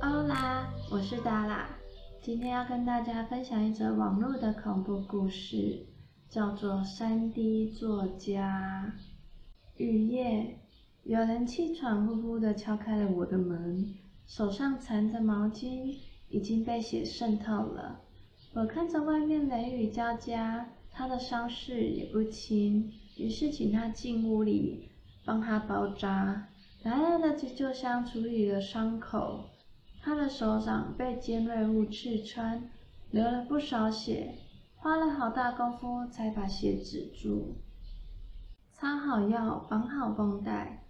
欧啦，我是达拉，今天要跟大家分享一则网络的恐怖故事，叫做《三 D 作家》。雨夜，有人气喘呼呼地敲开了我的门，手上缠着毛巾，已经被血渗透了。我看着外面雷雨交加，他的伤势也不轻，于是请他进屋里帮他包扎。来来的急救箱处理了伤口，他的手掌被尖锐物刺穿，流了不少血，花了好大功夫才把血止住。擦好药，绑好绷带，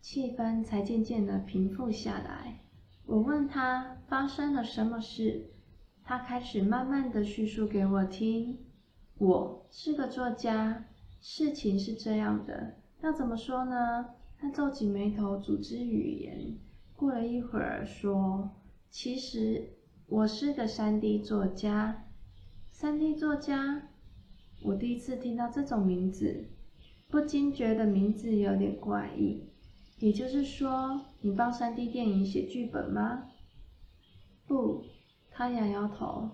气氛才渐渐的平复下来。我问他发生了什么事。他开始慢慢的叙述给我听。我是个作家，事情是这样的，要怎么说呢？他皱起眉头，组织语言。过了一会儿，说：“其实我是个 3D 作家。”3D 作家，我第一次听到这种名字，不禁觉得名字有点怪异。也就是说，你帮 3D 电影写剧本吗？不。他摇摇头。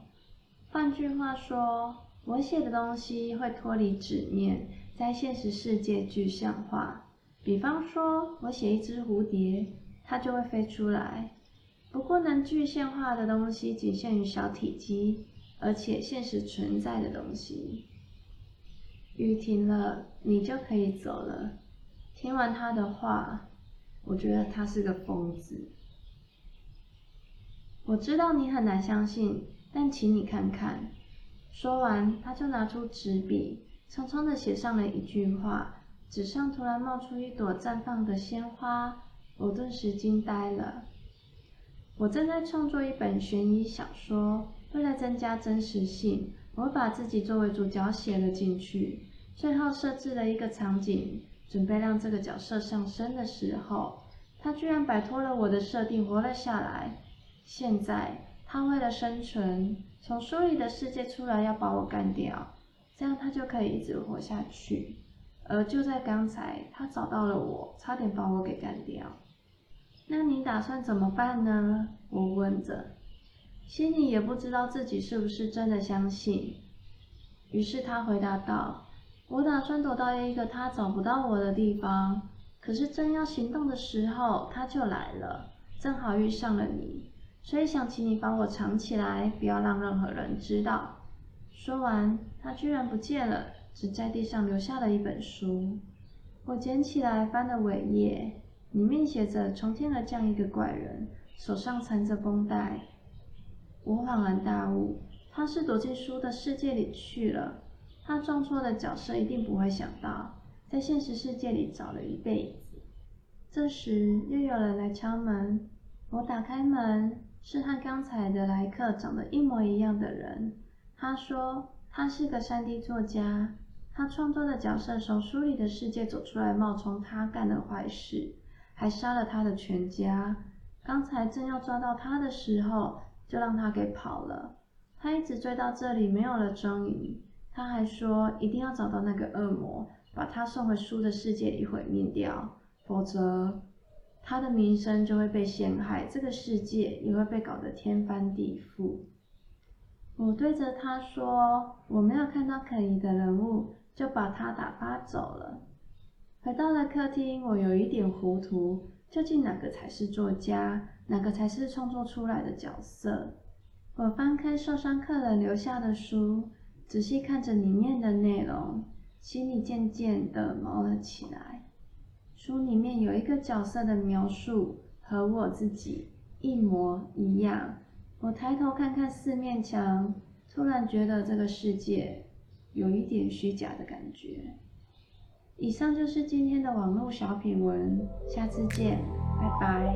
换句话说，我写的东西会脱离纸面，在现实世界具象化。比方说，我写一只蝴蝶，它就会飞出来。不过，能具象化的东西仅限于小体积，而且现实存在的东西。雨停了，你就可以走了。听完他的话，我觉得他是个疯子。我知道你很难相信，但请你看看。说完，他就拿出纸笔，匆匆的写上了一句话。纸上突然冒出一朵绽放的鲜花，我顿时惊呆了。我正在创作一本悬疑小说，为了增加真实性，我把自己作为主角写了进去。最后设置了一个场景，准备让这个角色上身的时候，他居然摆脱了我的设定，活了下来。现在他为了生存，从书里的世界出来，要把我干掉，这样他就可以一直活下去。而就在刚才，他找到了我，差点把我给干掉。那你打算怎么办呢？我问着，心里也不知道自己是不是真的相信。于是他回答道：“我打算躲到一个他找不到我的地方。可是正要行动的时候，他就来了，正好遇上了你。”所以想请你帮我藏起来，不要让任何人知道。说完，他居然不见了，只在地上留下了一本书。我捡起来翻了尾页，里面写着“从天而降一个怪人，手上缠着绷带”。我恍然大悟，他是躲进书的世界里去了。他装作的角色一定不会想到，在现实世界里找了一辈子。这时，又有人来敲门。我打开门。是和刚才的来客长得一模一样的人。他说他是个 3D 作家，他创作的角色从书里的世界走出来，冒充他干的坏事，还杀了他的全家。刚才正要抓到他的时候，就让他给跑了。他一直追到这里，没有了踪影。他还说一定要找到那个恶魔，把他送回书的世界里毁灭掉，否则。他的名声就会被陷害，这个世界也会被搞得天翻地覆。我对着他说：“我没有看到可疑的人物，就把他打发走了。”回到了客厅，我有一点糊涂，究竟哪个才是作家，哪个才是创作出来的角色？我翻开受伤客人留下的书，仔细看着里面的内容，心里渐渐的毛了起来。书里面有一个角色的描述和我自己一模一样。我抬头看看四面墙，突然觉得这个世界有一点虚假的感觉。以上就是今天的网络小品文，下次见，拜拜。